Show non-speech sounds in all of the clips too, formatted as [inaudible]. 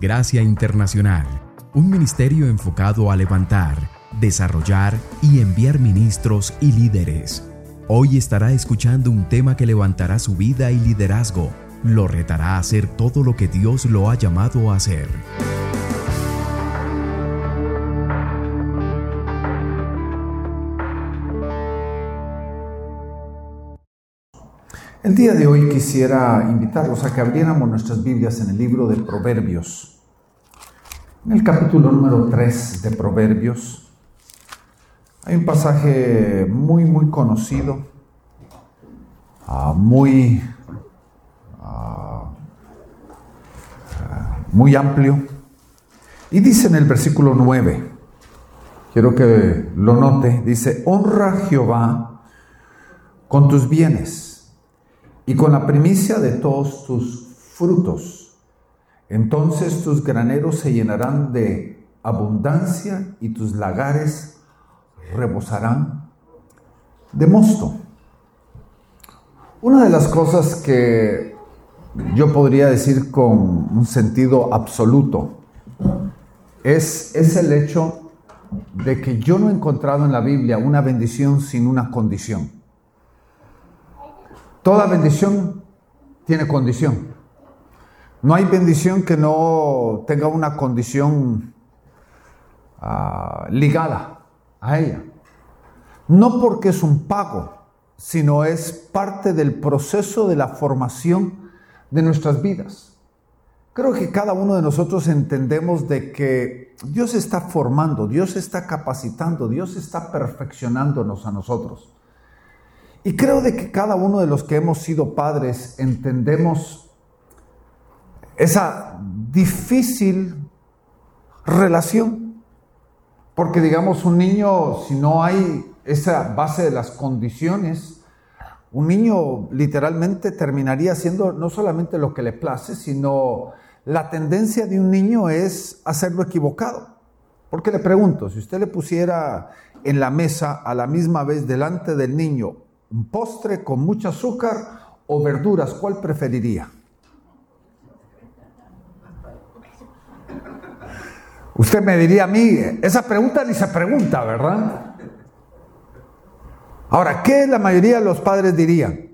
Gracia Internacional, un ministerio enfocado a levantar, desarrollar y enviar ministros y líderes. Hoy estará escuchando un tema que levantará su vida y liderazgo, lo retará a hacer todo lo que Dios lo ha llamado a hacer. El día de hoy quisiera invitarlos a que abriéramos nuestras Biblias en el libro de Proverbios. En el capítulo número 3 de Proverbios hay un pasaje muy, muy conocido, ah, muy, ah, muy amplio. Y dice en el versículo 9, quiero que lo note, dice, honra a Jehová con tus bienes y con la primicia de todos tus frutos. Entonces tus graneros se llenarán de abundancia y tus lagares rebosarán de mosto. Una de las cosas que yo podría decir con un sentido absoluto es, es el hecho de que yo no he encontrado en la Biblia una bendición sin una condición. Toda bendición tiene condición. No hay bendición que no tenga una condición ah, ligada a ella. No porque es un pago, sino es parte del proceso de la formación de nuestras vidas. Creo que cada uno de nosotros entendemos de que Dios está formando, Dios está capacitando, Dios está perfeccionándonos a nosotros. Y creo de que cada uno de los que hemos sido padres entendemos esa difícil relación. Porque digamos, un niño, si no hay esa base de las condiciones, un niño literalmente terminaría haciendo no solamente lo que le place, sino la tendencia de un niño es hacerlo equivocado. Porque le pregunto, si usted le pusiera en la mesa a la misma vez delante del niño un postre con mucho azúcar o verduras, ¿cuál preferiría? Usted me diría a mí, esa pregunta ni se pregunta, ¿verdad? Ahora, ¿qué la mayoría de los padres dirían?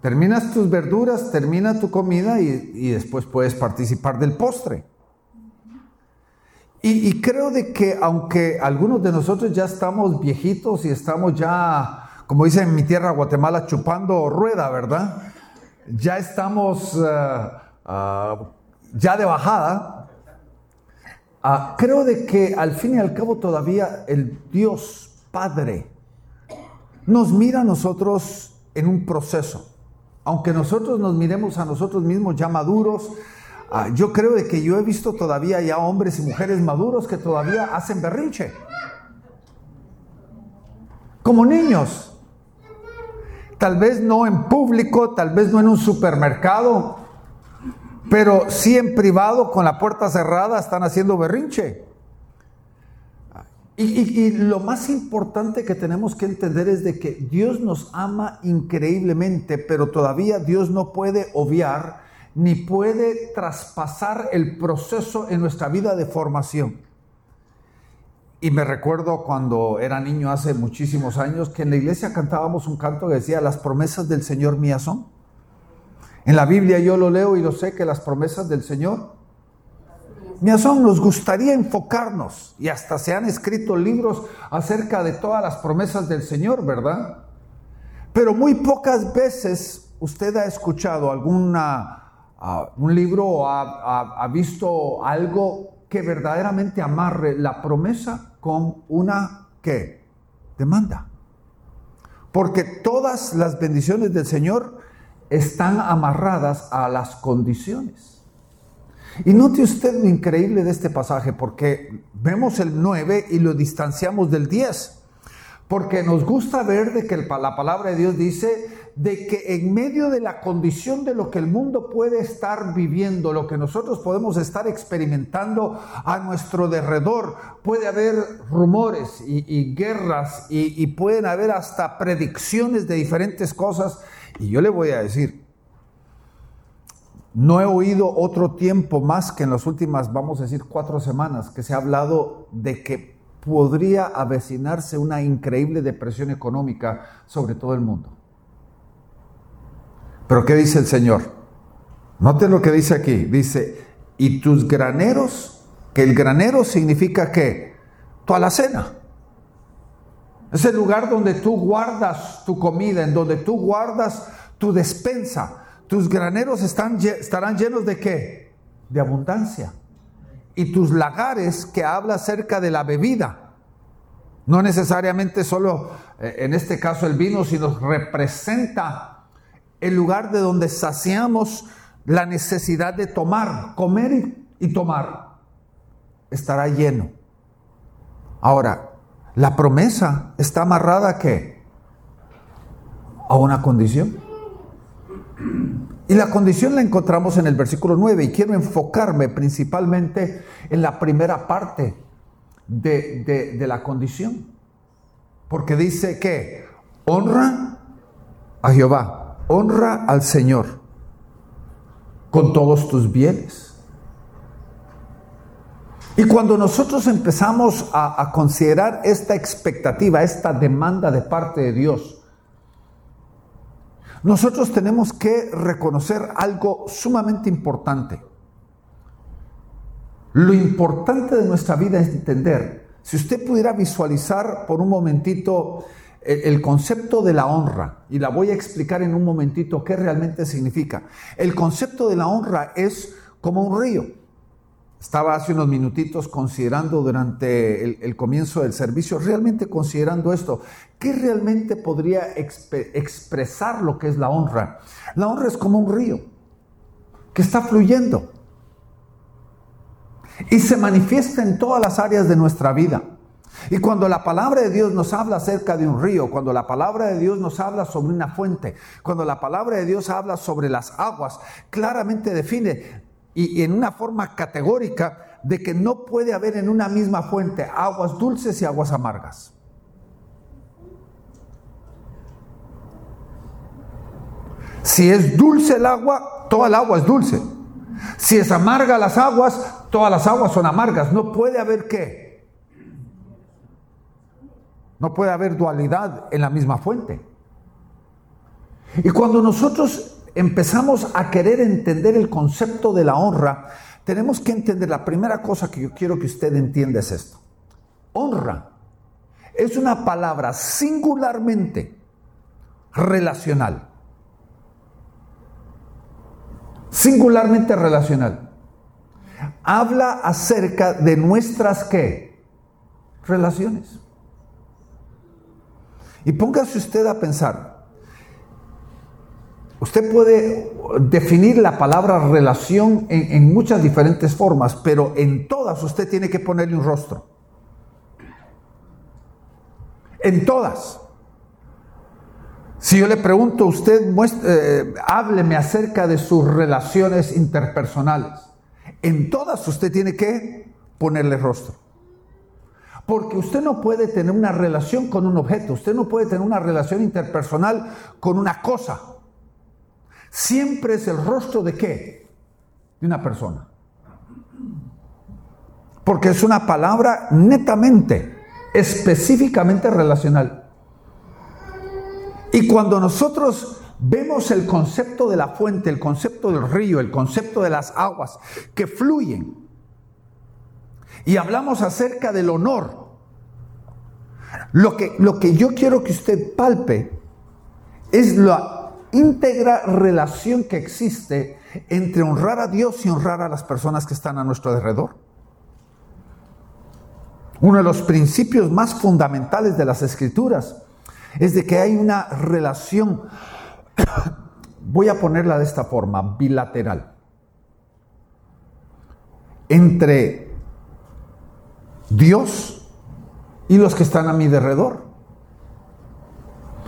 Terminas tus verduras, termina tu comida y, y después puedes participar del postre. Y, creo de que aunque algunos de nosotros ya estamos viejitos y estamos ya, como dicen en mi tierra, Guatemala, chupando rueda, ¿verdad? Ya estamos eh, ah, ya de bajada. Ah, creo de que al fin y al cabo todavía el Dios Padre nos mira a nosotros en un proceso. Aunque nosotros nos miremos a nosotros mismos ya maduros, Ah, yo creo de que yo he visto todavía ya hombres y mujeres maduros que todavía hacen berrinche. Como niños. Tal vez no en público, tal vez no en un supermercado, pero sí en privado con la puerta cerrada están haciendo berrinche. y, lo más importante que tenemos que entender es de que Dios nos ama increíblemente, pero todavía Dios no puede obviar ni puede traspasar el proceso en nuestra vida de formación. Y me recuerdo cuando era niño hace muchísimos años que en la iglesia cantábamos un canto que decía, las promesas del Señor mías son. En la Biblia yo lo leo y lo sé que las promesas del Señor mías son. Nos gustaría enfocarnos y hasta se han escrito libros acerca de todas las promesas del Señor, ¿verdad? Pero muy pocas veces usted ha escuchado alguna un libro ha, visto algo que verdaderamente amarre la promesa con una ¿qué? demanda. Porque todas las bendiciones del Señor están amarradas a las condiciones. Y note usted lo increíble de este pasaje, porque vemos el 9 y lo distanciamos del 10. Porque nos gusta ver de que la palabra de Dios dice de que en medio de la condición de lo que el mundo puede estar viviendo, lo que nosotros podemos estar experimentando a nuestro derredor, puede haber rumores y, guerras y, y pueden haber hasta predicciones de diferentes cosas. Y yo le voy a decir, No he oído otro tiempo más que en las últimas, vamos a decir, cuatro semanas, que se ha hablado de que podría avecinarse una increíble depresión económica sobre todo el mundo. Pero ¿qué dice el Señor? Note lo que dice aquí. Dice, y tus graneros, que el granero significa que tu alacena. Es el lugar donde tú guardas tu comida, en donde tú guardas tu despensa. Tus graneros están, estarán llenos de qué? De abundancia. Y tus lagares que habla acerca de la bebida. No necesariamente solo eh, en este caso el vino, sino representa el lugar de donde saciamos la necesidad de tomar, comer y, tomar. Estará lleno. Ahora, la promesa está amarrada a qué? A una condición. Y la condición la encontramos en el versículo 9 y quiero enfocarme principalmente en la primera parte de, de la condición. Porque dice que honra a Jehová, honra al Señor con todos tus bienes y cuando nosotros empezamos a, considerar esta expectativa, esta demanda de parte de Dios, nosotros tenemos que reconocer algo sumamente importante. Lo importante de nuestra vida es entender, si usted pudiera visualizar por un momentito el, concepto de la honra, y la voy a explicar en un momentito qué realmente significa. El concepto de la honra es como un río. Estaba hace unos minutitos considerando durante el, comienzo del servicio, realmente considerando esto, ¿qué realmente podría expresar lo que es la honra? La honra es como un río que está fluyendo y se manifiesta en todas las áreas de nuestra vida. Y cuando la palabra de Dios nos habla acerca de un río, cuando la palabra de Dios nos habla sobre una fuente, cuando la palabra de Dios habla sobre las aguas, claramente define y, en una forma categórica de que no puede haber en una misma fuente aguas dulces y aguas amargas. Si es dulce el agua, toda el agua es dulce. Si es amarga las aguas, todas las aguas son amargas. No puede haber qué. No puede haber dualidad en la misma fuente. Y cuando nosotros empezamos a querer entender el concepto de la honra, tenemos que entender, la primera cosa que yo quiero que usted entienda es esto. Honra es una palabra singularmente relacional. Singularmente relacional. Habla acerca de nuestras qué? Relaciones. Y póngase usted a pensar, Usted puede definir la palabra relación en, muchas diferentes formas, pero en todas usted tiene que ponerle un rostro. En todas. Si yo le pregunto usted, eh, hábleme acerca de sus relaciones interpersonales. En todas usted tiene que ponerle rostro. Porque usted no puede tener una relación con un objeto, usted no puede tener una relación interpersonal con una cosa siempre es el rostro de qué? De una persona. Porque es una palabra netamente, específicamente relacional. Y cuando nosotros vemos el concepto de la fuente, el concepto del río, el concepto de las aguas que fluyen, y hablamos acerca del honor, lo que, lo que yo quiero que usted palpe es la íntegra relación que existe entre honrar a Dios y honrar a las personas que están a nuestro alrededor. Uno de los principios más fundamentales de las escrituras es de que hay una relación, [coughs] voy a ponerla de esta forma, bilateral, entre Dios y los que están a mi alrededor.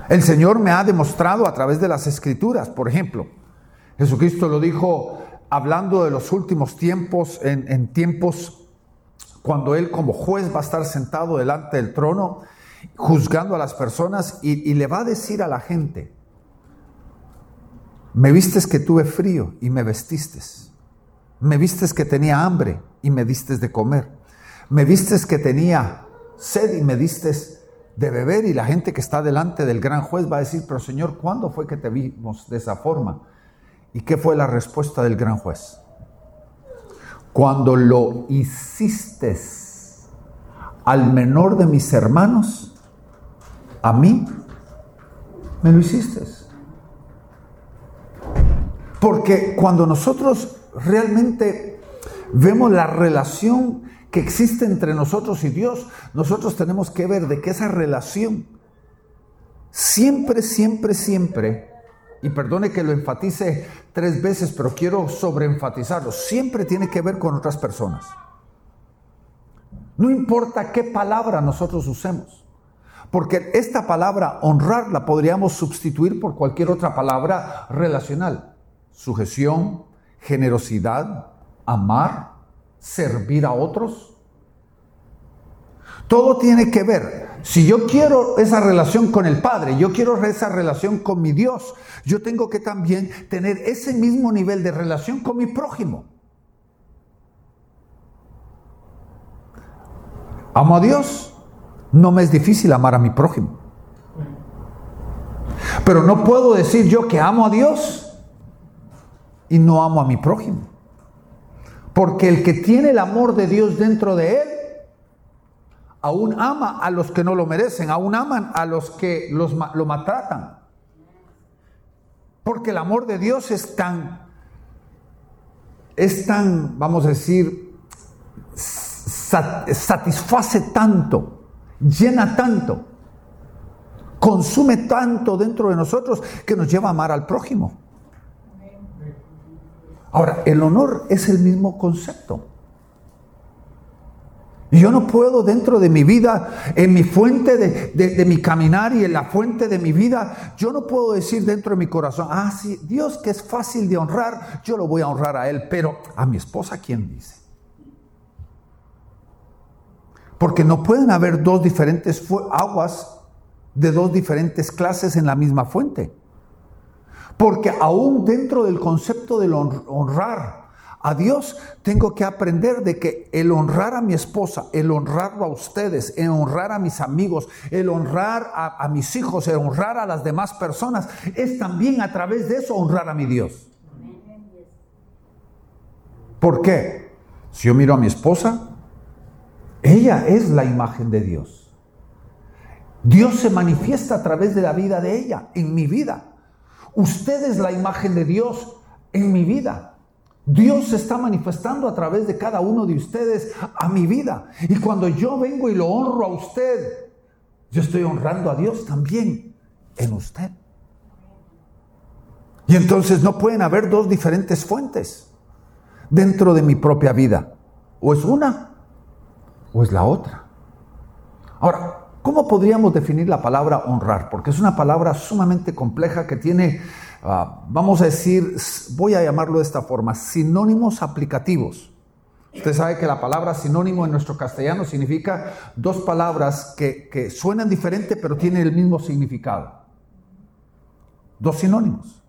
El Señor me ha demostrado a través de las escrituras, por ejemplo, Jesucristo lo dijo hablando de los últimos tiempos, en, tiempos cuando Él como juez va a estar sentado delante del trono, juzgando a las personas y, y le va a decir a la gente, Me vistes que tuve frío y me vestiste. Me vistes que tenía hambre y me diste de comer. Me vistes que tenía sed y me diste de beber. Y la gente que está delante del gran juez va a decir, pero Señor, ¿cuándo fue que te vimos de esa forma? ¿Y qué fue la respuesta del gran juez? Cuando lo hiciste al menor de mis hermanos, a mí me lo hiciste. Porque cuando nosotros realmente vemos la relación que existe entre nosotros y Dios, nosotros tenemos que ver de que esa relación siempre, siempre, siempre, y perdone que lo enfatice tres veces, pero quiero sobreenfatizarlo, siempre tiene que ver con otras personas. No importa qué palabra nosotros usemos, porque esta palabra honrar la podríamos sustituir por cualquier otra palabra relacional. Sujeción, generosidad, amar, servir a otros. Todo tiene que ver. Si yo quiero esa relación con el Padre, yo quiero esa relación con mi Dios, yo tengo que también tener ese mismo nivel de relación con mi prójimo. Amo a Dios, no me es difícil amar a mi prójimo. Pero no puedo decir yo que amo a Dios y no amo a mi prójimo. Porque el que tiene el amor de Dios dentro de él, aún ama a los que no lo merecen, aún aman a los que los, lo maltratan. Porque el amor de Dios es tan, es tan, vamos a decir, satisface tanto, llena tanto, consume tanto dentro de nosotros que nos lleva a amar al prójimo. Ahora, el honor es el mismo concepto. Yo no puedo dentro de mi vida, en mi fuente de, mi caminar y en la fuente de mi vida, yo no puedo decir dentro de mi corazón, ah, sí, Dios que es fácil de honrar, yo lo voy a honrar a Él, pero a mi esposa, ¿quién dice? Porque no pueden haber dos diferentes aguas de dos diferentes clases en la misma fuente. Porque aún dentro del concepto del honrar a Dios, tengo que aprender de que el honrar a mi esposa, el honrarlo a ustedes, el honrar a mis amigos, el honrar a, mis hijos, el honrar a las demás personas, es también a través de eso honrar a mi Dios. ¿Por qué? Si yo miro a mi esposa, ella es la imagen de Dios. Dios se manifiesta a través de la vida de ella, en mi vida. Usted es la imagen de Dios en mi vida. Dios se está manifestando a través de cada uno de ustedes a mi vida. Y cuando yo vengo y lo honro a usted, yo estoy honrando a Dios también en usted. Y entonces no pueden haber dos diferentes fuentes dentro de mi propia vida. O es una o es la otra. Ahora, ¿Cómo podríamos definir la palabra honrar? Porque es una palabra sumamente compleja que tiene, ah, vamos a decir, voy a llamarlo de esta forma, sinónimos aplicativos. Usted sabe que la palabra sinónimo en nuestro castellano significa dos palabras que, suenan diferente pero tienen el mismo significado. Dos sinónimos.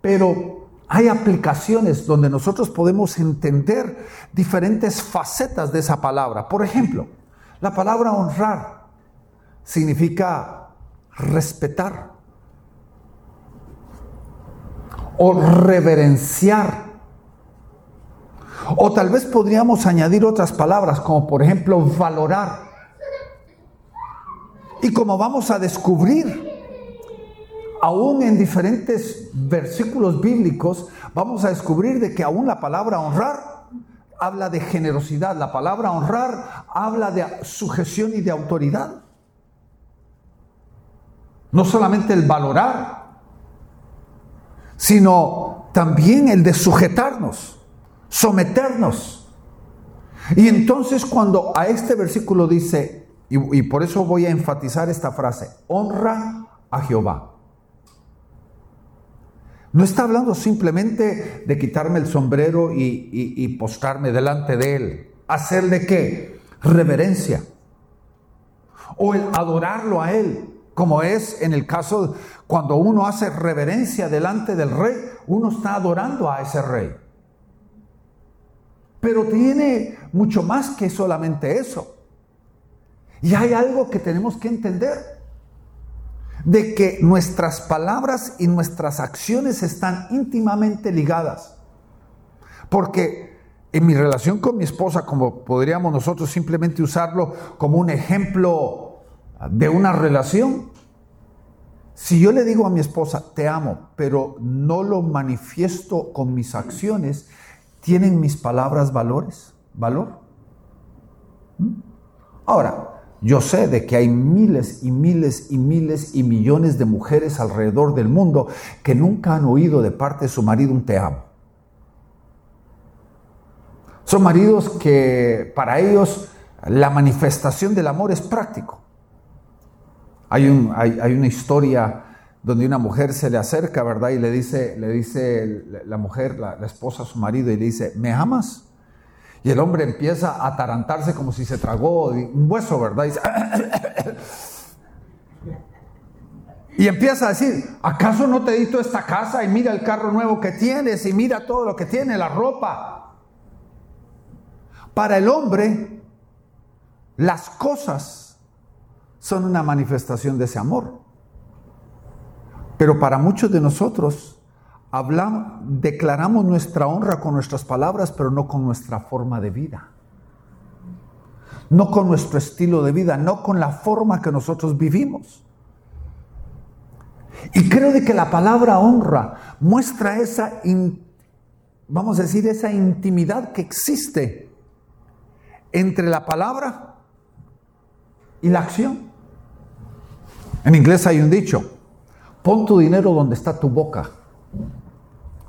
Pero hay aplicaciones donde nosotros podemos entender diferentes facetas de esa palabra. Por ejemplo, la palabra honrar significa respetar o reverenciar. O tal vez podríamos añadir otras palabras como por ejemplo valorar. Y como vamos a descubrir, aún en diferentes versículos bíblicos, vamos a descubrir de que aún la palabra honrar habla de generosidad, la palabra honrar habla de sujeción y de autoridad. No solamente el valorar, sino también el de sujetarnos, someternos. Y entonces cuando a este versículo dice, y, por eso voy a enfatizar esta frase, honra a Jehová. No está hablando simplemente de quitarme el sombrero y, y, postrarme delante de él. ¿Hacerle qué? Reverencia. O el adorarlo a él como es en el caso cuando uno hace reverencia delante del rey, uno está adorando a ese rey. Pero tiene mucho más que solamente eso. Y hay algo que tenemos que entender, de que nuestras palabras y nuestras acciones están íntimamente ligadas. Porque en mi relación con mi esposa, como podríamos nosotros simplemente usarlo como un ejemplo de una relación, si yo le digo a mi esposa, te amo, pero no lo manifiesto con mis acciones, ¿tienen mis palabras valores? ¿Valor? ¿Mm? Ahora, yo sé de que hay miles y miles y miles y millones de mujeres alrededor del mundo que nunca han oído de parte de su marido un te amo. Son maridos que para ellos la manifestación del amor es práctico. Hay, un, hay, una historia donde una mujer se le acerca, ¿verdad? Y le dice, le dice la mujer, la, esposa a su marido, y le dice, ¿me amas? Y el hombre empieza a atarantarse como si se tragó un hueso, ¿verdad? Y, [laughs] y empieza a decir, ¿acaso no te he dicho esta casa? Y mira el carro nuevo que tienes, y mira todo lo que tiene, la ropa. Para el hombre, las cosas son una manifestación de ese amor. Pero para muchos de nosotros, hablamos, declaramos nuestra honra con nuestras palabras, pero no con nuestra forma de vida. No con nuestro estilo de vida, no con la forma que nosotros vivimos. Y creo de que la palabra honra muestra esa, vamos a decir, esa intimidad que existe entre la palabra y la acción. En inglés hay un dicho, pon tu dinero donde está tu boca.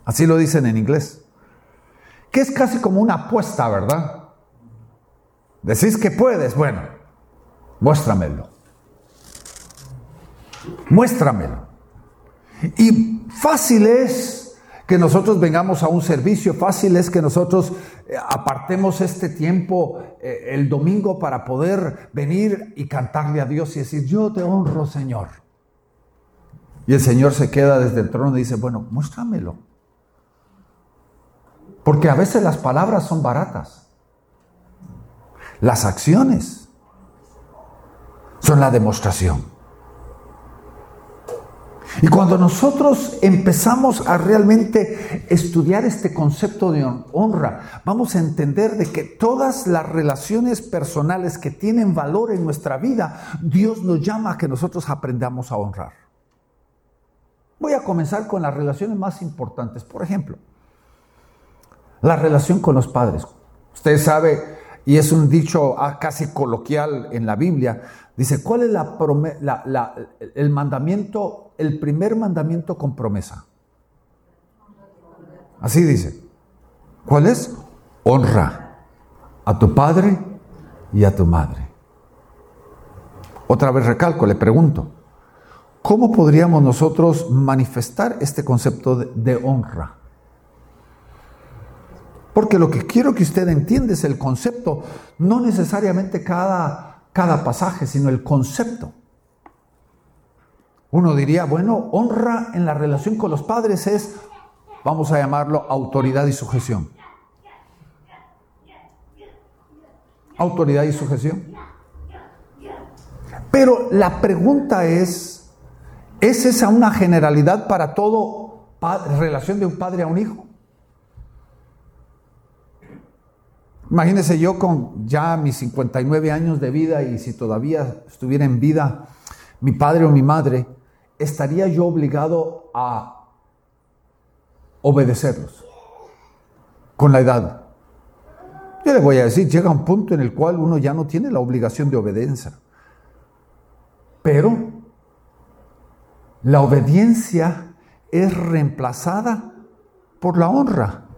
Así lo dicen en inglés. Que es casi como una apuesta, ¿verdad? Decís que puedes, bueno, muéstramelo. Muéstramelo. Y fácil es que nosotros vengamos a un servicio, fácil es que nosotros eh, apartemos este tiempo eh, el domingo para poder venir y cantarle a Dios y decir, yo te honro, Señor. Y el Señor se queda desde el trono y dice, bueno, muéstramelo. Porque a veces las palabras son baratas. Las acciones son la demostración. Y cuando nosotros empezamos a realmente estudiar este concepto de honra, vamos a entender de que todas las relaciones personales que tienen valor en nuestra vida, Dios nos llama a que nosotros aprendamos a honrar. Voy a comenzar con las relaciones más importantes. Por ejemplo, la relación con los padres. Usted sabe, y es un dicho ah, casi coloquial en la Biblia, dice, ¿cuál es la, el mandamiento el primer mandamiento con promesa. Así dice. ¿Cuál es? Honra a tu padre y a tu madre. Otra vez recalco, le pregunto, ¿cómo podríamos nosotros manifestar este concepto de, honra? Porque lo que quiero que usted entienda es el concepto, no necesariamente cada, cada pasaje, sino el concepto. Uno diría, bueno, honra en la relación con los padres es, vamos a llamarlo, autoridad y sujeción. Autoridad y sujeción. Pero la pregunta es, ¿es esa una generalidad para todo relación de un padre a un hijo? Imagínese yo con ya mis 59 años de vida y si todavía estuviera en vida mi padre o mi madre, estaría yo obligado a obedecerlos con la edad. Yo le voy a decir, llega un punto en el cual uno ya no tiene la obligación de obediencia. Pero la obediencia es reemplazada por la honra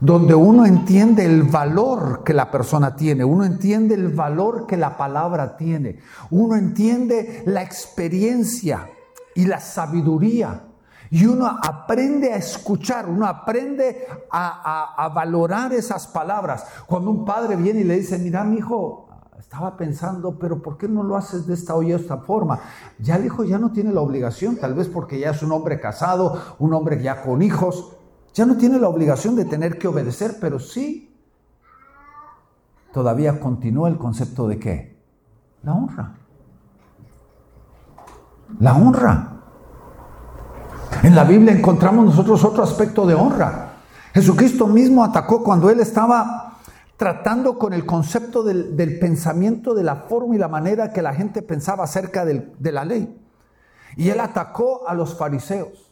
donde uno entiende el valor que la persona tiene, uno entiende el valor que la palabra tiene, uno entiende la experiencia y la sabiduría. Y uno aprende a escuchar, uno aprende a, valorar esas palabras. Cuando un padre viene y le dice, mira mi hijo, estaba pensando, pero ¿por qué no lo haces de esta o esta forma? Ya el hijo ya no tiene la obligación, tal vez porque ya es un hombre casado, un hombre ya con hijos, ya no tiene la obligación de tener que obedecer, pero sí, todavía continúa el concepto de qué? La honra. La honra. En la Biblia encontramos nosotros otro aspecto de honra. Jesucristo mismo atacó cuando él estaba tratando con el concepto del, pensamiento, de la forma y la manera que la gente pensaba acerca de la ley. Y él atacó a los fariseos.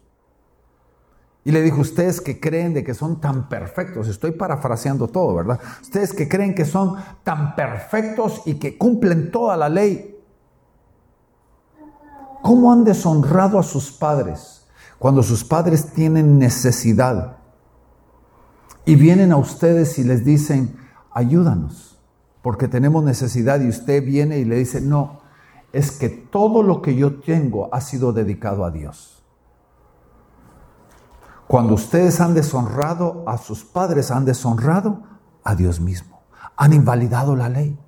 Y le dijo, ustedes que creen de que son tan perfectos, estoy parafraseando todo, ¿verdad? Ustedes que creen que son tan perfectos y que cumplen toda la ley, ¿cómo han deshonrado a sus padres cuando sus padres tienen necesidad? Y vienen a ustedes y les dicen, ayúdanos, porque tenemos necesidad y usted viene y le dice, no, es que todo lo que yo tengo ha sido dedicado a Dios. Cuando ustedes han deshonrado a sus padres, han deshonrado a Dios mismo. Han invalidado la ley.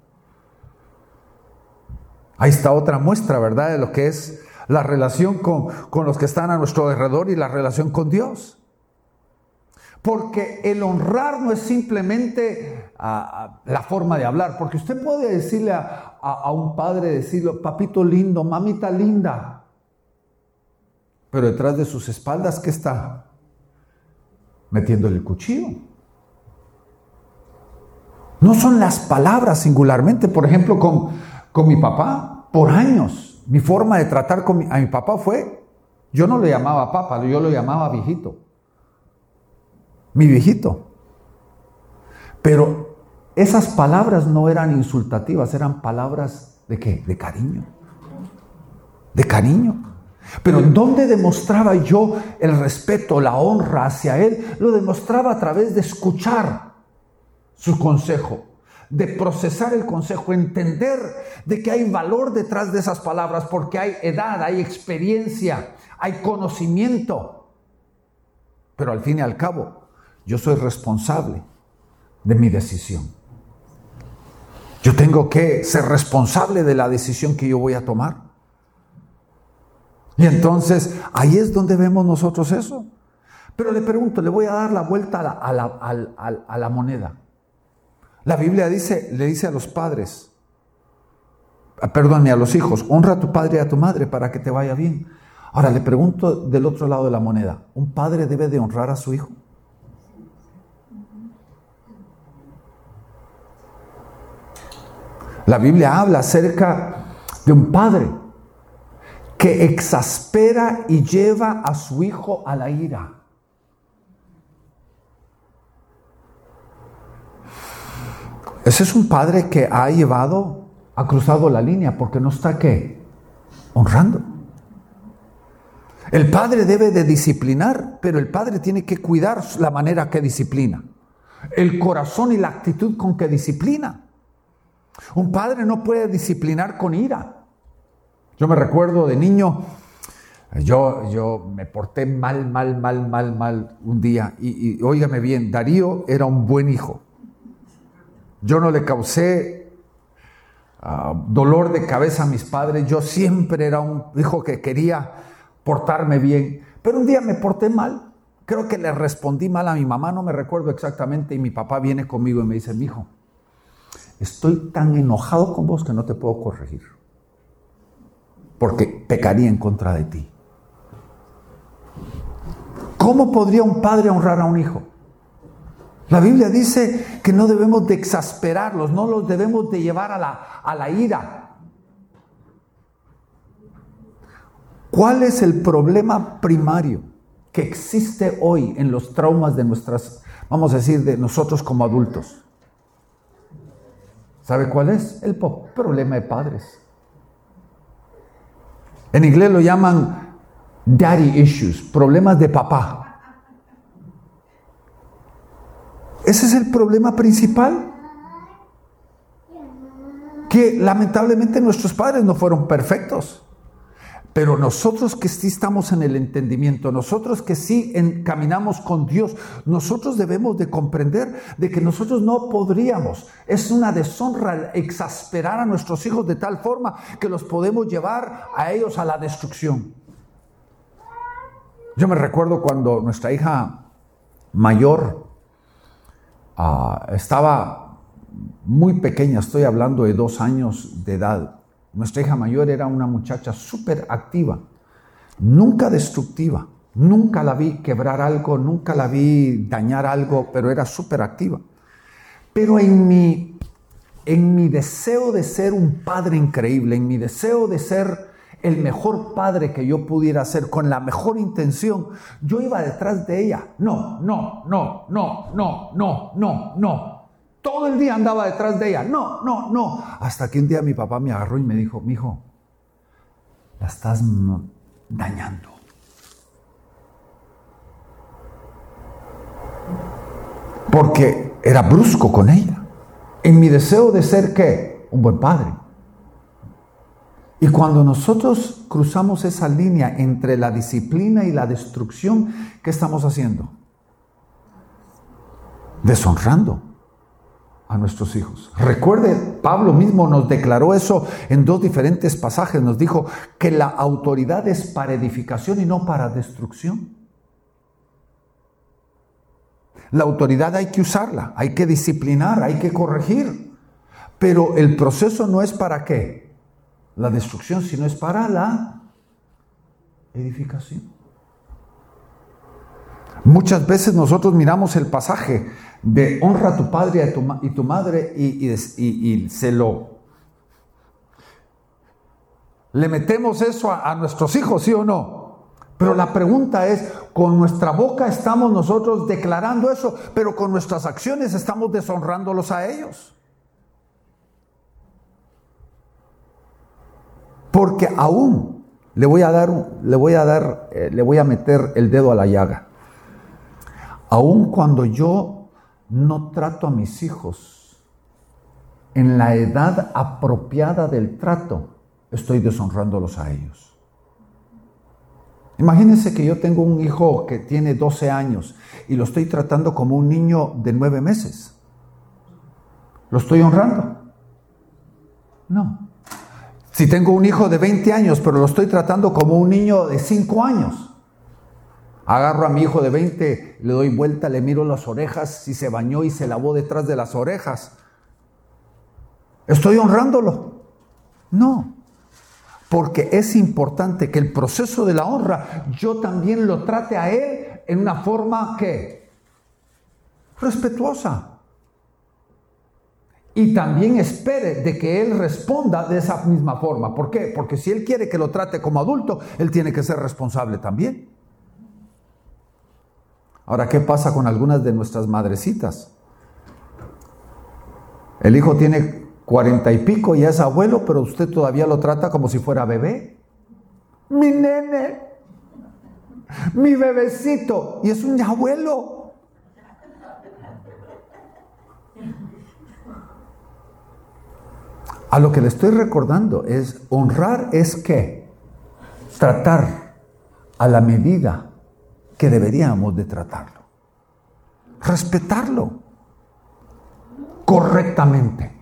Ahí está otra muestra, ¿verdad? De lo que es la relación con, los que están a nuestro alrededor y la relación con Dios. Porque el honrar no es simplemente ah, ah, la forma de hablar, porque usted puede decirle a, a un padre, decirle, papito lindo, mamita linda, pero detrás de sus espaldas, ¿qué está? Metiéndole el cuchillo. No son las palabras singularmente. Por ejemplo, con, con mi papá, por años, mi forma de tratar a mi papá fue, yo no le llamaba papá, yo lo llamaba viejito. Mi viejito. Pero esas palabras no eran insultativas, eran palabras de qué? De cariño. De cariño. Pero ¿dónde demostraba yo el respeto, la honra hacia Él? Lo demostraba a través de escuchar su consejo, de procesar el consejo, entender de que hay valor detrás de esas palabras, porque hay edad, hay experiencia, hay conocimiento. Pero al fin y al cabo, yo soy responsable de mi decisión. Yo tengo que ser responsable de la decisión que yo voy a tomar. Y entonces ahí es donde vemos nosotros eso. Pero le pregunto, le voy a dar la vuelta a la, moneda. La Biblia dice, le dice a los padres, ah, perdón, a los hijos, honra a tu padre y a tu madre para que te vaya bien. Ahora le pregunto del otro lado de la moneda, ¿un padre debe de honrar a su hijo? La Biblia habla acerca de un padre que exaspera y lleva a su hijo a la ira. Ese es un padre que ha llevado, ha cruzado la línea porque no está qué? Honrando. El padre debe de disciplinar, pero el padre tiene que cuidar la manera que disciplina. El corazón y la actitud con que disciplina. Un padre no puede disciplinar con ira. Yo me recuerdo de niño, yo, yo me porté mal, mal, mal, mal, mal un día. Y, óigame bien, Darío era un buen hijo. Yo no le causé ah, dolor de cabeza a mis padres. Yo siempre era un hijo que quería portarme bien. Pero un día me porté mal. Creo que le respondí mal a mi mamá, no me recuerdo exactamente. Y mi papá viene conmigo y me dice, mi hijo, estoy tan enojado con vos que no te puedo corregir porque pecaría en contra de ti. ¿Cómo podría un padre honrar a un hijo? La Biblia dice que no debemos de exasperarlos, no los debemos de llevar a la, a la ira. ¿Cuál es el problema primario que existe hoy en los traumas de nuestras, vamos a decir, de nosotros como adultos? ¿Sabe cuál es? El problema de padres. En inglés lo llaman daddy issues, problemas de papá. Ese es el problema principal. Que lamentablemente nuestros padres no fueron perfectos. Pero nosotros que sí estamos en el entendimiento, nosotros que sí caminamos con Dios, nosotros debemos de comprender de que nosotros no podríamos. Es una deshonra exasperar a nuestros hijos de tal forma que los podemos llevar a ellos a la destrucción. Yo me recuerdo cuando nuestra hija mayor ah, estaba muy pequeña, estoy hablando de dos años de edad. Nuestra hija mayor era una muchacha súper activa, nunca destructiva, nunca la vi quebrar algo, nunca la vi dañar algo, pero era súper activa. Pero en mi, en mi deseo de ser un padre increíble, en mi deseo de ser el mejor padre que yo pudiera ser, con la mejor intención, yo iba detrás de ella. No, no, no, no, no, no, no, no. Todo el día andaba detrás de ella. No, no, no. Hasta que un día mi papá me agarró y me dijo, mi hijo, la estás dañando. Porque era brusco con ella. En mi deseo de ser qué? Un buen padre. Y cuando nosotros cruzamos esa línea entre la disciplina y la destrucción, ¿qué estamos haciendo? Deshonrando a nuestros hijos. Recuerde, Pablo mismo nos declaró eso en dos diferentes pasajes. Nos dijo que la autoridad es para edificación y no para destrucción. La autoridad hay que usarla, hay que disciplinar, hay que corregir. Pero el proceso no es para qué? La destrucción, sino es para la edificación. Muchas veces nosotros miramos el pasaje de honra a tu padre y, tu, madre y, se lo... Le metemos eso a, a nuestros hijos, ¿sí o no? Pero la pregunta es, con nuestra boca estamos nosotros declarando eso, pero con nuestras acciones estamos deshonrándolos a ellos. Porque aún le voy a dar, le voy a dar, eh, le voy a meter el dedo a la llaga. Aún cuando yo no trato a mis hijos en la edad apropiada del trato, estoy deshonrándolos a ellos. Imagínense que yo tengo un hijo que tiene 12 años y lo estoy tratando como un niño de 9 meses. ¿Lo estoy honrando? No. Si tengo un hijo de 20 años, pero lo estoy tratando como un niño de 5 años, Agarro a mi hijo de 20, le doy vuelta, le miro las orejas, si se bañó y se lavó detrás de las orejas. ¿Estoy honrándolo? No. Porque es importante que el proceso de la honra yo también lo trate a él en una forma que respetuosa. Y también espere de que él responda de esa misma forma. ¿Por qué? Porque si él quiere que lo trate como adulto, él tiene que ser responsable también. Ahora, ¿qué pasa con algunas de nuestras madrecitas? El hijo tiene cuarenta y pico y es abuelo, pero usted todavía lo trata como si fuera bebé. Mi nene, mi bebecito, y es un abuelo. A lo que le estoy recordando es honrar es que tratar a la medida que deberíamos de tratarlo. Respetarlo correctamente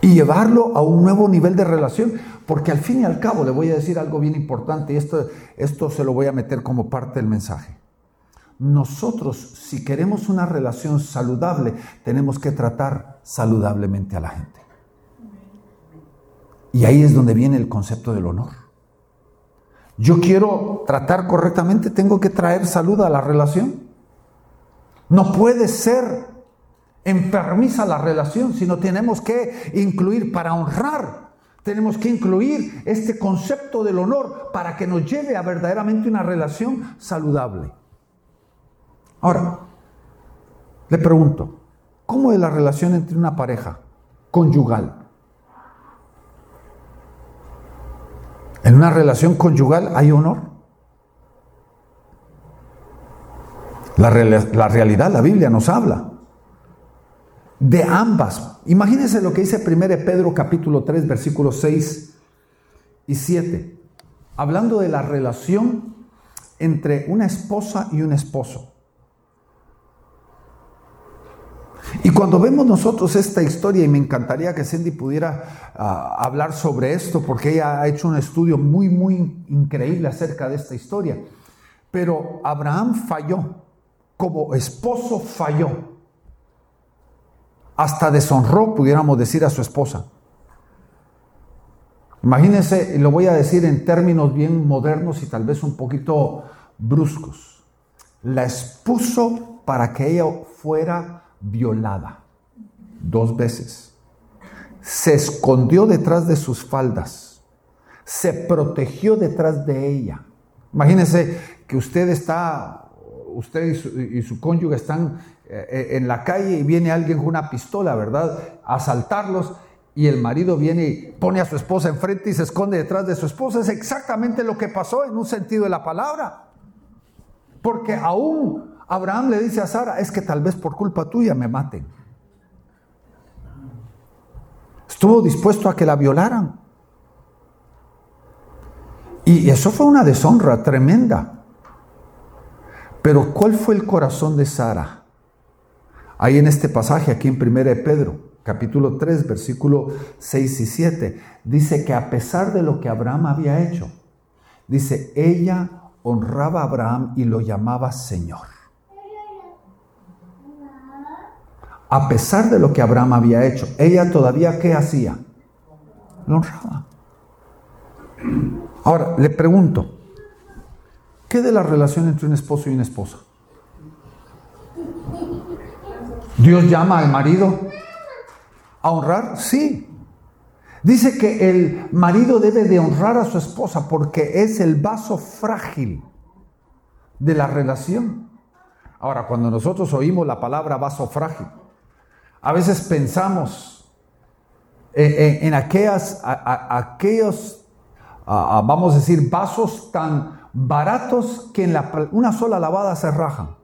y llevarlo a un nuevo nivel de relación, porque al fin y al cabo le voy a decir algo bien importante y esto, esto se lo voy a meter como parte del mensaje. Nosotros, si queremos una relación saludable, tenemos que tratar saludablemente a la gente. Y ahí es donde viene el concepto del honor yo quiero tratar correctamente, tengo que traer salud a la relación. No puede ser enfermiza la relación, sino tenemos que incluir para honrar. Tenemos que incluir este concepto del honor para que nos lleve a verdaderamente una relación saludable. Ahora, le pregunto, ¿cómo es la relación entre una pareja conyugal? En una relación conyugal hay honor. La, la, realidad, la Biblia nos habla de ambas. Imagínense lo que dice 1 Pedro capítulo 3 versículos 6 y 7. hablando de la relación entre una esposa y un esposo. Y cuando vemos nosotros esta historia, y me encantaría que Cindy pudiera ah, hablar sobre esto, porque ella ha hecho un estudio muy, muy increíble acerca de esta historia. Pero Abraham falló, como esposo falló. Hasta deshonró, pudiéramos decir, a su esposa. Imagínense, lo voy a decir en términos bien modernos y tal vez un poquito bruscos. La expuso para que ella fuera violada dos veces. Se escondió detrás de sus faldas. Se protegió detrás de ella. Imagínense que usted está, usted y su, cónyuge están eh, en la calle y viene alguien con una pistola, ¿verdad? A asaltarlos y el marido viene y pone a su esposa enfrente y se esconde detrás de su esposa. Es exactamente lo que pasó en un sentido de la palabra. Porque aún Abraham le dice a Sara, es que tal vez por culpa tuya me maten. Estuvo dispuesto a que la violaran. Y eso fue una deshonra tremenda. Pero ¿cuál fue el corazón de Sara? Ahí en este pasaje, aquí en 1 Pedro, capítulo 3, versículo 6 y 7, dice que a pesar de lo que Abraham había hecho, dice, ella honraba a Abraham y lo llamaba Señor. A pesar de lo que Abraham había hecho, ella todavía ¿qué hacía? Lo honraba. Ahora, le pregunto, ¿qué de la relación entre un esposo y una esposa? Dios llama al marido ¿A honrar? Sí. Dice que el marido debe de honrar a su esposa porque es el vaso frágil de la relación. Ahora, cuando nosotros oímos la palabra vaso frágil, a veces pensamos en, aquellas, aquellos, vamos a decir, vasos tan baratos que en una sola lavada se rajan.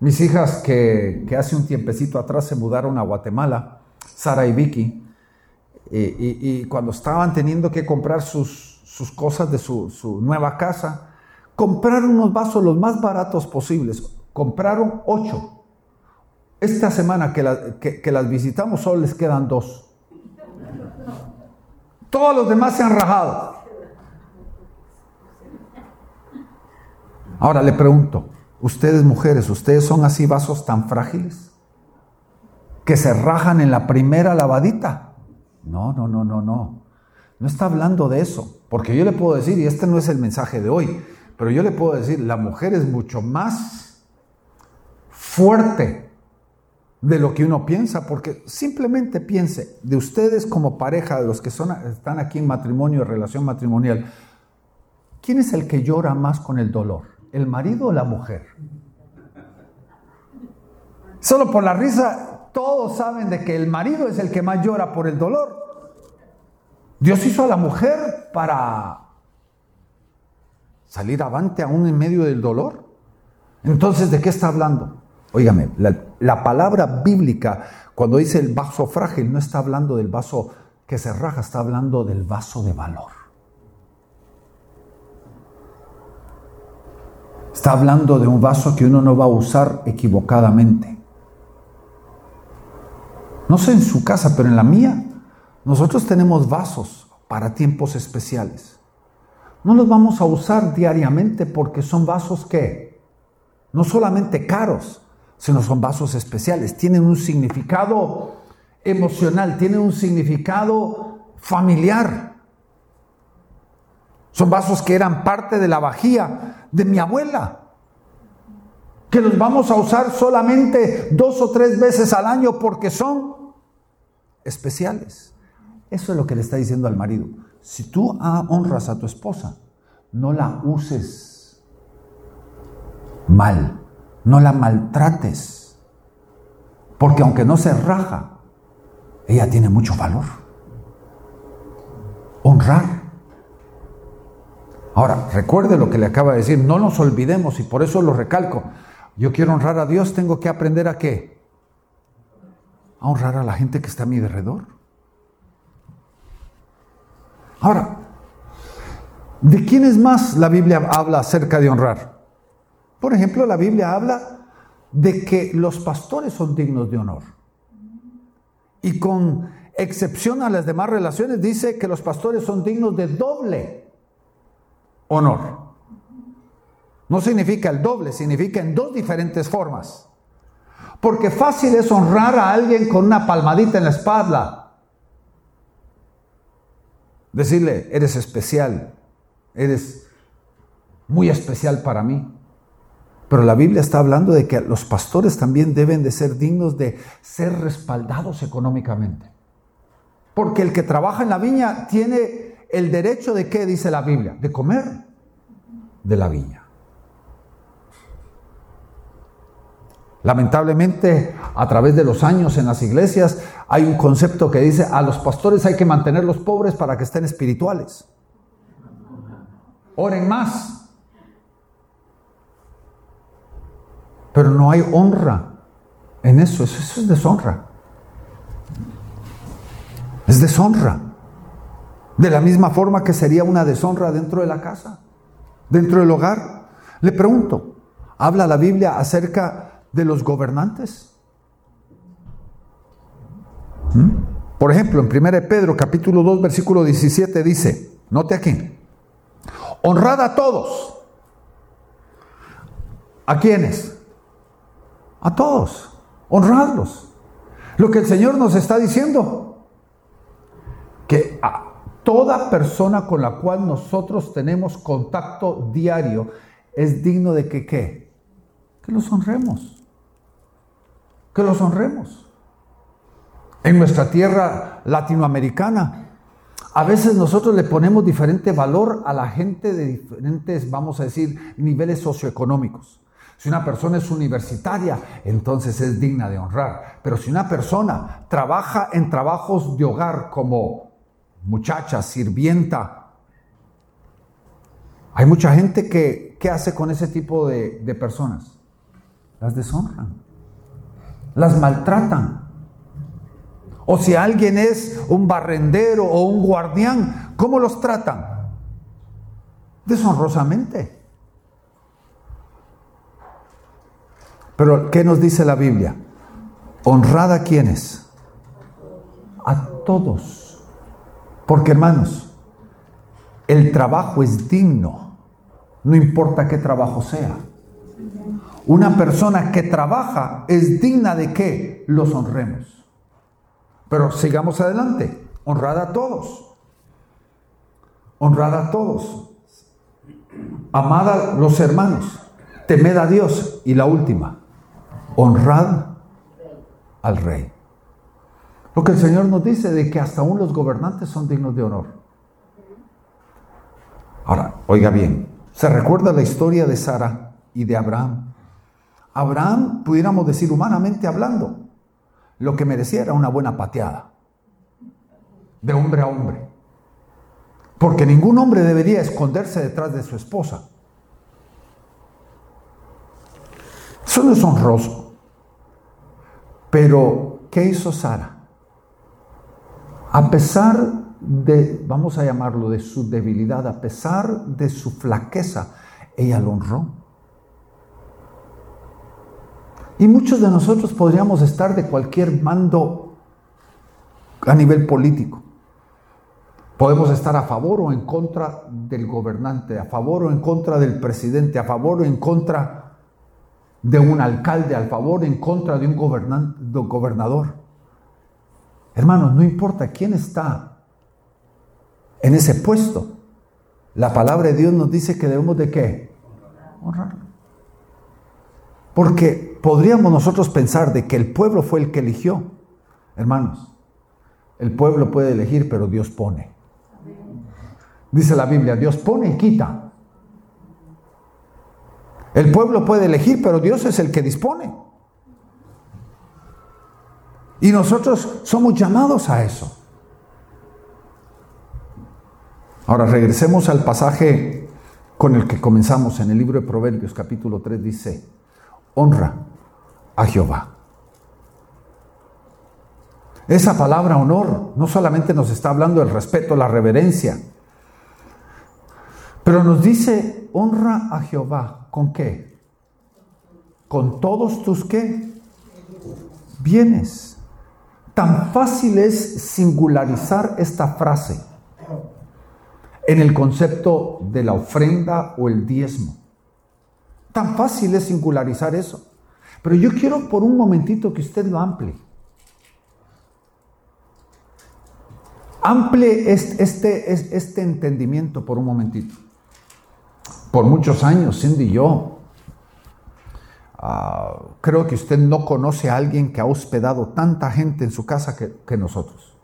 Mis hijas que, hace un tiempecito atrás se mudaron a Guatemala, Sara y Vicky, y, cuando estaban teniendo que comprar sus, cosas de su, nueva casa, compraron unos vasos los más baratos posibles. Compraron ocho. Esta semana que, las visitamos solo les quedan dos. Todos los demás se han rajado. Ahora le pregunto, Ustedes mujeres, ¿ustedes son así vasos tan frágiles? Que se rajan en la primera lavadita. No, no, no, no, no. No está hablando de eso. Porque yo le puedo decir, y este no es el mensaje de hoy, pero yo le puedo decir, la mujer es mucho más fuerte de lo que uno piensa, porque simplemente piense de ustedes como pareja, de los que son, están aquí en matrimonio, relación matrimonial, ¿quién es el que llora más con el dolor? ¿El marido o la mujer? Solo por la risa, todos saben de que el marido es el que más llora por el dolor. Dios hizo a la mujer para salir avante aún en medio del dolor. Entonces, ¿de qué está hablando? Óigame, la, la, palabra bíblica, cuando dice el vaso frágil, no está hablando del vaso que se raja, está hablando del vaso de valor. Está hablando de un vaso que uno no va a usar equivocadamente. No sé en su casa, pero en la mía, nosotros tenemos vasos para tiempos especiales. No los vamos a usar diariamente porque son vasos que no solamente caros, sino son vasos especiales. Tienen un significado emocional, tienen un significado familiar. Son vasos que eran parte de la vajilla de mi abuela. Que los vamos a usar solamente dos o tres veces al año porque son especiales. Eso es lo que le está diciendo al marido. Si tú honras a tu esposa, no la uses mal, no la maltrates. Porque aunque no se raja, ella tiene mucho valor. Honrar Ahora, recuerde lo que le acaba de decir, no nos olvidemos y por eso lo recalco. Yo quiero honrar a Dios, tengo que aprender a qué? A honrar a la gente que está a mi alrededor. Ahora, ¿De quiénes más la Biblia habla acerca de honrar? Por ejemplo, la Biblia habla de que los pastores son dignos de honor. Y con excepción a las demás relaciones, dice que los pastores son dignos de doble honor. No significa el doble, significa en dos diferentes formas. Porque fácil es honrar a alguien con una palmadita en la espalda. Decirle, eres especial, eres muy especial para mí. Pero la Biblia está hablando de que los pastores también deben de ser dignos de ser respaldados económicamente. Porque el que trabaja en la viña tiene el derecho de qué dice la Biblia? De comer de la viña. Lamentablemente, a través de los años en las iglesias hay un concepto que dice, a los pastores hay que mantenerlos pobres para que estén espirituales. Oren más. Pero no hay honra en eso, eso, es deshonra. Es deshonra. De la misma forma que sería una deshonra dentro de la casa, dentro del hogar. Le pregunto, ¿habla la Biblia acerca de los gobernantes. ¿Mm? Por ejemplo, en 1 Pedro capítulo 2 versículo 17 dice, note aquí, honrad a todos. ¿A quiénes? A todos. Honradlos. Lo que el Señor nos está diciendo, que a toda persona con la cual nosotros tenemos contacto diario es digno de que qué? Que los honremos que los honremos. En nuestra tierra latinoamericana, a veces nosotros le ponemos diferente valor a la gente de diferentes, vamos a decir, niveles socioeconómicos. Si una persona es universitaria, entonces es digna de honrar. Pero si una persona trabaja en trabajos de hogar como muchacha, sirvienta, hay mucha gente que, ¿qué hace con ese tipo de, de personas? Las deshonran las maltratan. O si alguien es un barrendero o un guardián, ¿cómo los tratan? Deshonrosamente. Pero ¿qué nos dice la Biblia? Honrad a quienes? A todos. Porque hermanos, el trabajo es digno, no importa qué trabajo sea. Una persona que trabaja es digna de que los honremos. Pero sigamos adelante. Honrad a todos. Honrad a todos. Amad a los hermanos. Temed a Dios. Y la última. Honrad al rey. Lo que el Señor nos dice de que hasta aún los gobernantes son dignos de honor. Ahora, oiga bien, ¿se recuerda la historia de Sara y de Abraham? Abraham, pudiéramos decir humanamente hablando, lo que merecía era una buena pateada, de hombre a hombre. Porque ningún hombre debería esconderse detrás de su esposa. Eso no es honroso. Pero, ¿qué hizo Sara? A pesar de, vamos a llamarlo, de su debilidad, a pesar de su flaqueza, ella lo honró. Y muchos de nosotros podríamos estar de cualquier mando a nivel político. Podemos estar a favor o en contra del gobernante, a favor o en contra del presidente, a favor o en contra de un alcalde, a favor en contra de un gobernador. Hermanos, no importa quién está en ese puesto. La palabra de Dios nos dice que debemos de qué? Honrarlo. Porque podríamos nosotros pensar de que el pueblo fue el que eligió. Hermanos, el pueblo puede elegir, pero Dios pone. Dice la Biblia, Dios pone y quita. El pueblo puede elegir, pero Dios es el que dispone. Y nosotros somos llamados a eso. Ahora regresemos al pasaje con el que comenzamos en el libro de Proverbios capítulo 3, dice, honra a Jehová. Esa palabra honor no solamente nos está hablando del respeto, la reverencia, Pero nos dice, honra a Jehová. ¿Con qué? Con todos tus qué? Bienes. Tan fácil es singularizar esta frase en el concepto de la ofrenda o el diezmo. Tan fácil es singularizar eso. Pero yo quiero por un momentito que usted lo ample. Ample este, este, entendimiento por un momentito. Por muchos años, Cindy y yo, ah, creo que usted no conoce a alguien que ha hospedado tanta gente en su casa que, que nosotros.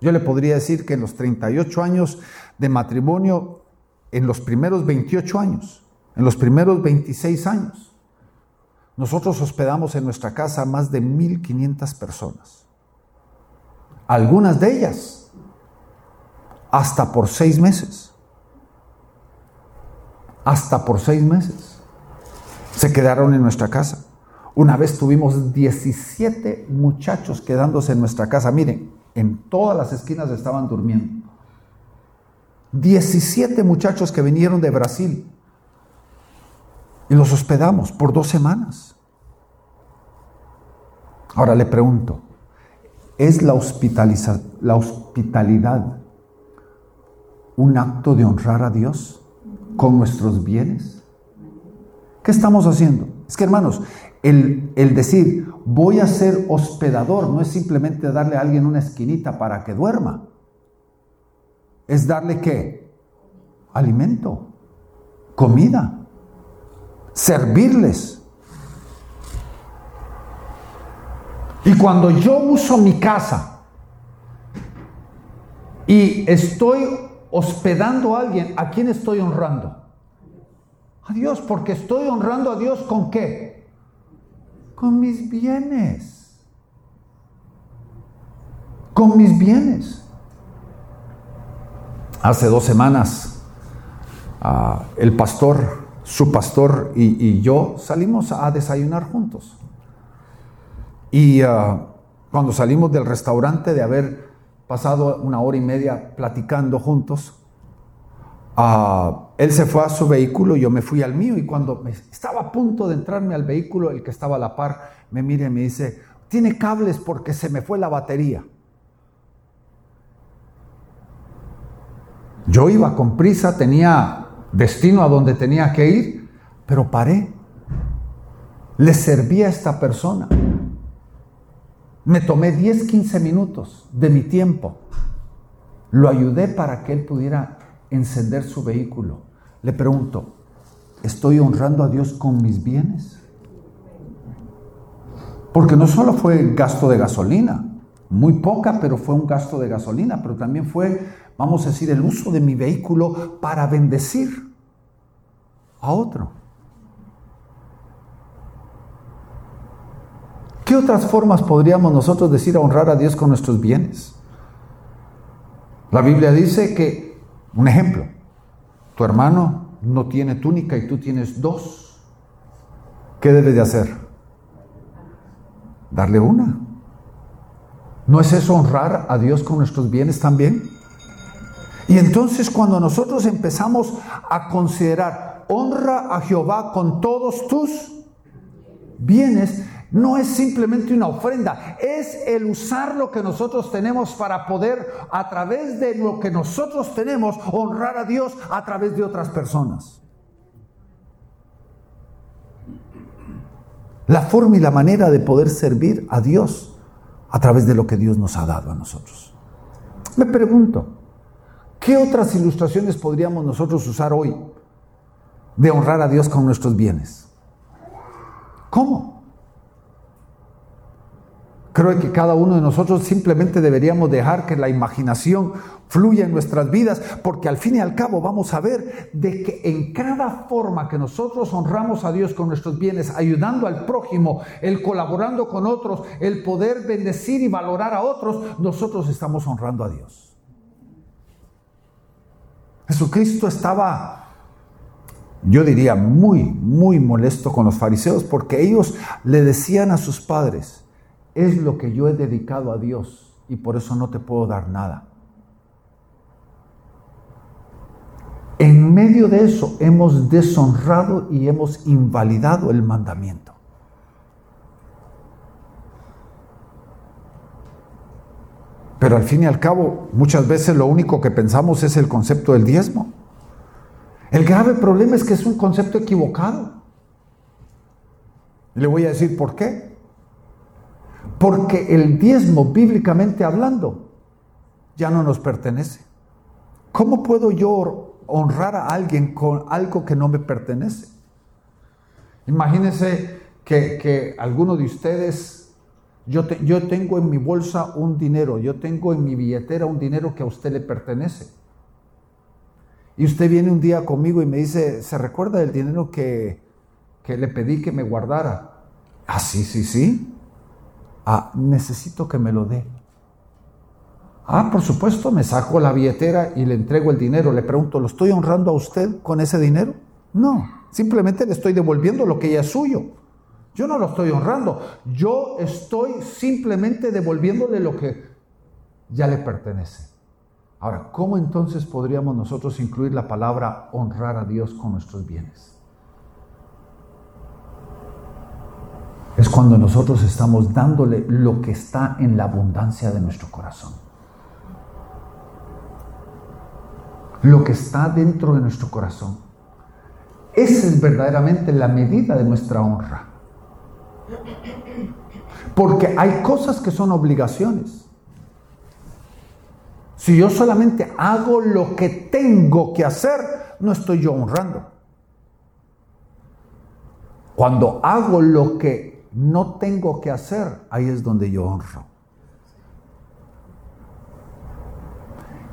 Yo le podría decir que en los 38 años de matrimonio, en los primeros 28 años, en los primeros 26 años, nosotros hospedamos en nuestra casa más de 1.500 personas. Algunas de ellas hasta por seis meses. Hasta por seis meses. Se quedaron en nuestra casa. Una vez tuvimos 17 muchachos quedándose en nuestra casa. Miren, en todas las esquinas estaban durmiendo. 17 muchachos que vinieron de Brasil. Y los hospedamos por dos semanas. Ahora le pregunto, ¿es la, la hospitalidad un acto de honrar a Dios con nuestros bienes? ¿Qué estamos haciendo? Es que hermanos, el, el, decir voy a ser hospedador no es simplemente darle a alguien una esquinita para que duerma. Es darle qué? Alimento, comida, servirles. Y cuando yo uso mi casa y estoy hospedando a alguien, ¿a quién estoy honrando? A Dios, porque estoy honrando a Dios con qué? Con mis bienes. Con mis bienes. Hace dos semanas, ah, el pastor, su pastor y, yo salimos a desayunar juntos. Y ah, cuando salimos del restaurante de haber pasado una hora y media platicando juntos. Ah, él se fue a su vehículo, yo me fui al mío y cuando estaba a punto de entrarme al vehículo, el que estaba a la par me mira y me dice, tiene cables porque se me fue la batería. Yo iba con prisa, tenía destino a donde tenía que ir, pero paré. Le serví a esta persona. Me tomé 10, 15 minutos de mi tiempo. Lo ayudé para que él pudiera encender su vehículo. Le pregunto, ¿estoy honrando a Dios con mis bienes? Porque no solo fue gasto de gasolina, muy poca, pero fue un gasto de gasolina, pero también fue, vamos a decir, el uso de mi vehículo para bendecir a otro. ¿Qué otras formas podríamos nosotros decir a honrar a Dios con nuestros bienes? La Biblia dice que, un ejemplo, tu hermano no tiene túnica y tú tienes dos. ¿Qué debes de hacer? Darle una. ¿No es eso honrar a Dios con nuestros bienes también? Y entonces cuando nosotros empezamos a considerar honra a Jehová con todos tus bienes, no es simplemente una ofrenda, es el usar lo que nosotros tenemos para poder, a través de lo que nosotros tenemos, honrar a Dios a través de otras personas. La forma y la manera de poder servir a Dios a través de lo que Dios nos ha dado a nosotros. Me pregunto, ¿qué otras ilustraciones podríamos nosotros usar hoy de honrar a Dios con nuestros bienes? ¿Cómo? Creo que cada uno de nosotros simplemente deberíamos dejar que la imaginación fluya en nuestras vidas, porque al fin y al cabo vamos a ver de que en cada forma que nosotros honramos a Dios con nuestros bienes, ayudando al prójimo, el colaborando con otros, el poder bendecir y valorar a otros, nosotros estamos honrando a Dios. Jesucristo estaba, yo diría, muy, muy molesto con los fariseos porque ellos le decían a sus padres, es lo que yo he dedicado a Dios y por eso no te puedo dar nada. En medio de eso hemos deshonrado y hemos invalidado el mandamiento. Pero al fin y al cabo, muchas veces lo único que pensamos es el concepto del diezmo. El grave problema es que es un concepto equivocado. Le voy a decir por qué. Porque el diezmo, bíblicamente hablando, ya no nos pertenece. ¿Cómo puedo yo honrar a alguien con algo que no me pertenece? Imagínense que, alguno de ustedes, yo, yo tengo en mi bolsa un dinero, yo tengo en mi billetera un dinero que a usted le pertenece. Y usted viene un día conmigo y me dice, ¿se recuerda del dinero que, que le pedí que me guardara? Ah, sí, sí, sí. Ah, necesito que me lo dé. Ah, por supuesto, me saco la billetera y le entrego el dinero. Le pregunto, ¿lo estoy honrando a usted con ese dinero? No, simplemente le estoy devolviendo lo que ya es suyo. Yo no lo estoy honrando. Yo estoy simplemente devolviéndole lo que ya le pertenece. Ahora, ¿cómo entonces podríamos nosotros incluir la palabra honrar a Dios con nuestros bienes? Es cuando nosotros estamos dándole lo que está en la abundancia de nuestro corazón. lo que está dentro de nuestro corazón. Esa es verdaderamente la medida de nuestra honra. Porque hay cosas que son obligaciones. Si yo solamente hago lo que tengo que hacer, no estoy yo honrando. Cuando hago lo que no tengo que hacer, ahí es donde yo honro.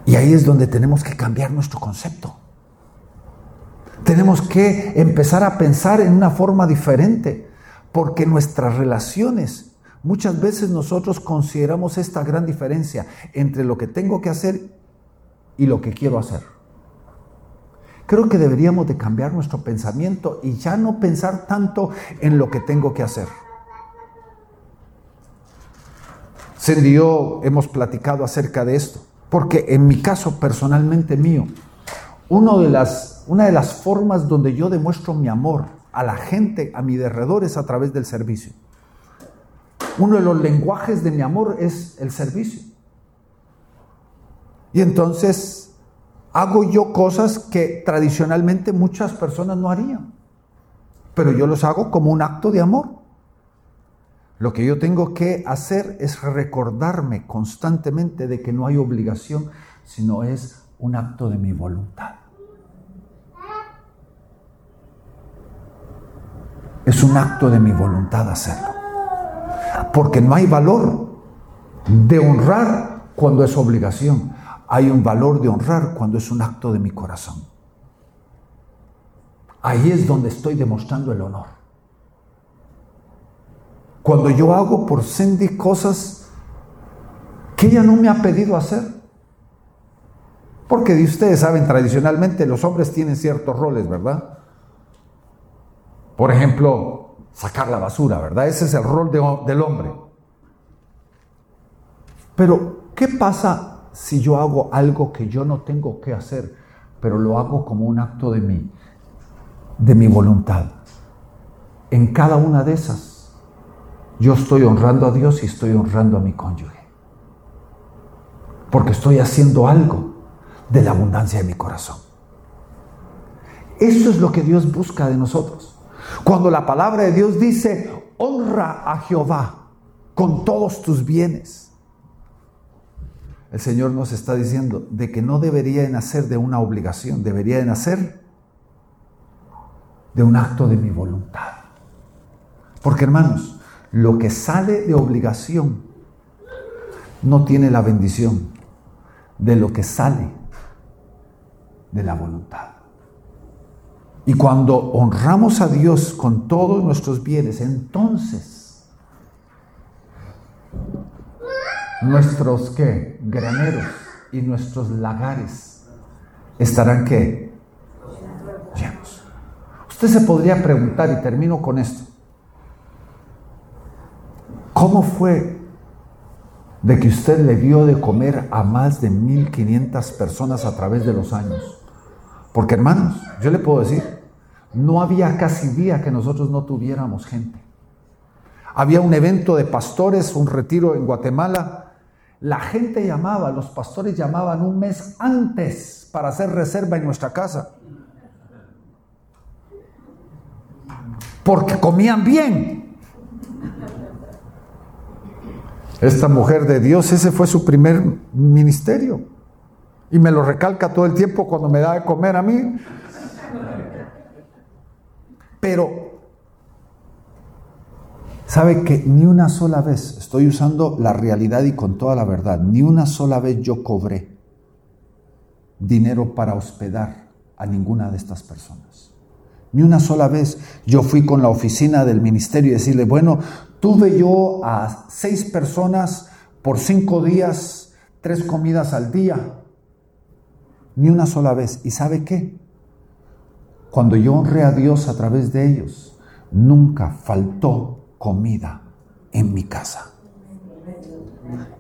Y ahí es donde tenemos que cambiar nuestro concepto. Tenemos que empezar a pensar en una forma diferente, porque nuestras relaciones, muchas veces nosotros consideramos esta gran diferencia entre lo que tengo que hacer y lo que quiero hacer. Creo que deberíamos de cambiar nuestro pensamiento y ya no pensar tanto en lo que tengo que hacer. Yo hemos platicado acerca de esto. Porque en mi caso personalmente mío, una de las formas donde yo demuestro mi amor a la gente a mi derredor es a través del servicio. Uno de los lenguajes de mi amor es el servicio. Y entonces hago yo cosas que tradicionalmente muchas personas no harían, pero yo los hago como un acto de amor. Lo que yo tengo que hacer es recordarme constantemente de que no hay obligación, sino es un acto de mi voluntad. Es un acto de mi voluntad hacerlo. Porque no hay valor de honrar cuando es obligación. Hay un valor de honrar cuando es un acto de mi corazón. Ahí es donde estoy demostrando el honor. Cuando yo hago por Cindy cosas que ella no me ha pedido hacer. Porque ustedes saben, tradicionalmente los hombres tienen ciertos roles, ¿verdad? Por ejemplo, sacar la basura, ¿verdad? Ese es el rol del hombre. Pero, ¿qué pasa si yo hago algo que yo no tengo que hacer, pero lo hago como un acto de mí, de mi voluntad? En cada una de esas yo estoy honrando a Dios y estoy honrando a mi cónyuge. Porque estoy haciendo algo de la abundancia de mi corazón. Eso es lo que Dios busca de nosotros. Cuando la palabra de Dios dice, honra a Jehová con todos tus bienes. El Señor nos está diciendo de que no debería de nacer de una obligación, debería de nacer de un acto de mi voluntad. Porque hermanos, lo que sale de obligación no tiene la bendición de lo que sale de la voluntad. Y cuando honramos a Dios con todos nuestros bienes, entonces nuestros ¿qué? graneros y nuestros lagares estarán qué? llenos. Usted se podría preguntar, y termino con esto, ¿Cómo fue de que usted le dio de comer a más de 1500 personas a través de los años? Porque hermanos, yo le puedo decir, no había casi día que nosotros no tuviéramos gente. Había un evento de pastores, un retiro en Guatemala. La gente llamaba, los pastores llamaban un mes antes para hacer reserva en nuestra casa. Porque comían bien. Esta mujer de Dios, ese fue su primer ministerio. Y me lo recalca todo el tiempo cuando me da de comer a mí. Pero Sabe que ni una sola vez, estoy usando la realidad y con toda la verdad, ni una sola vez yo cobré dinero para hospedar a ninguna de estas personas. Ni una sola vez yo fui con la oficina del ministerio y decirle, bueno, tuve yo a seis personas por cinco días, tres comidas al día. Ni una sola vez. ¿Y sabe qué? Cuando yo honré a Dios a través de ellos, nunca faltó comida en mi casa.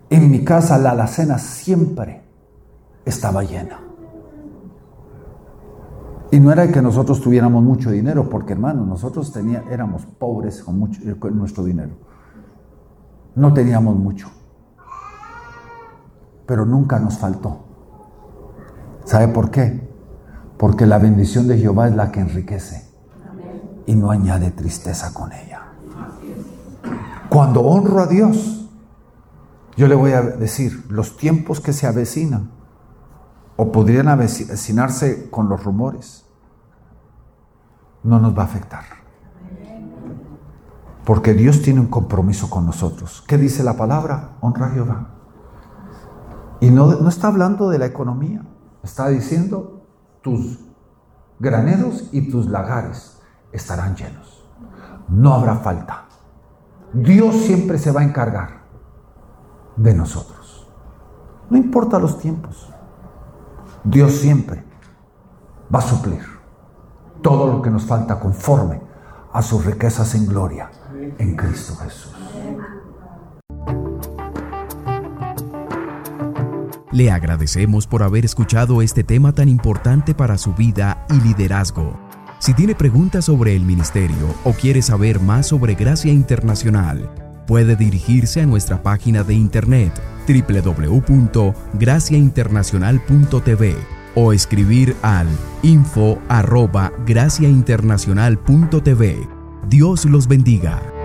En mi casa la alacena siempre estaba llena. Y no era que nosotros tuviéramos mucho dinero, porque hermano, nosotros tenía, éramos pobres con, mucho, con nuestro dinero. No teníamos mucho. Pero nunca nos faltó. ¿Sabe por qué? Porque la bendición de Jehová es la que enriquece y no añade tristeza con ella. Cuando honro a Dios, yo le voy a decir, los tiempos que se avecinan o podrían avecinarse con los rumores, no nos va a afectar. Porque Dios tiene un compromiso con nosotros. ¿Qué dice la palabra? Honra a Jehová. Y no, no está hablando de la economía, está diciendo tus graneros y tus lagares estarán llenos. No habrá falta. Dios siempre se va a encargar de nosotros. No importa los tiempos. Dios siempre va a suplir todo lo que nos falta conforme a sus riquezas en gloria en Cristo Jesús. Le agradecemos por haber escuchado este tema tan importante para su vida y liderazgo. Si tiene preguntas sobre el ministerio o quiere saber más sobre Gracia Internacional, puede dirigirse a nuestra página de internet www.graciainternacional.tv o escribir al info arroba graciainternacional.tv. Dios los bendiga.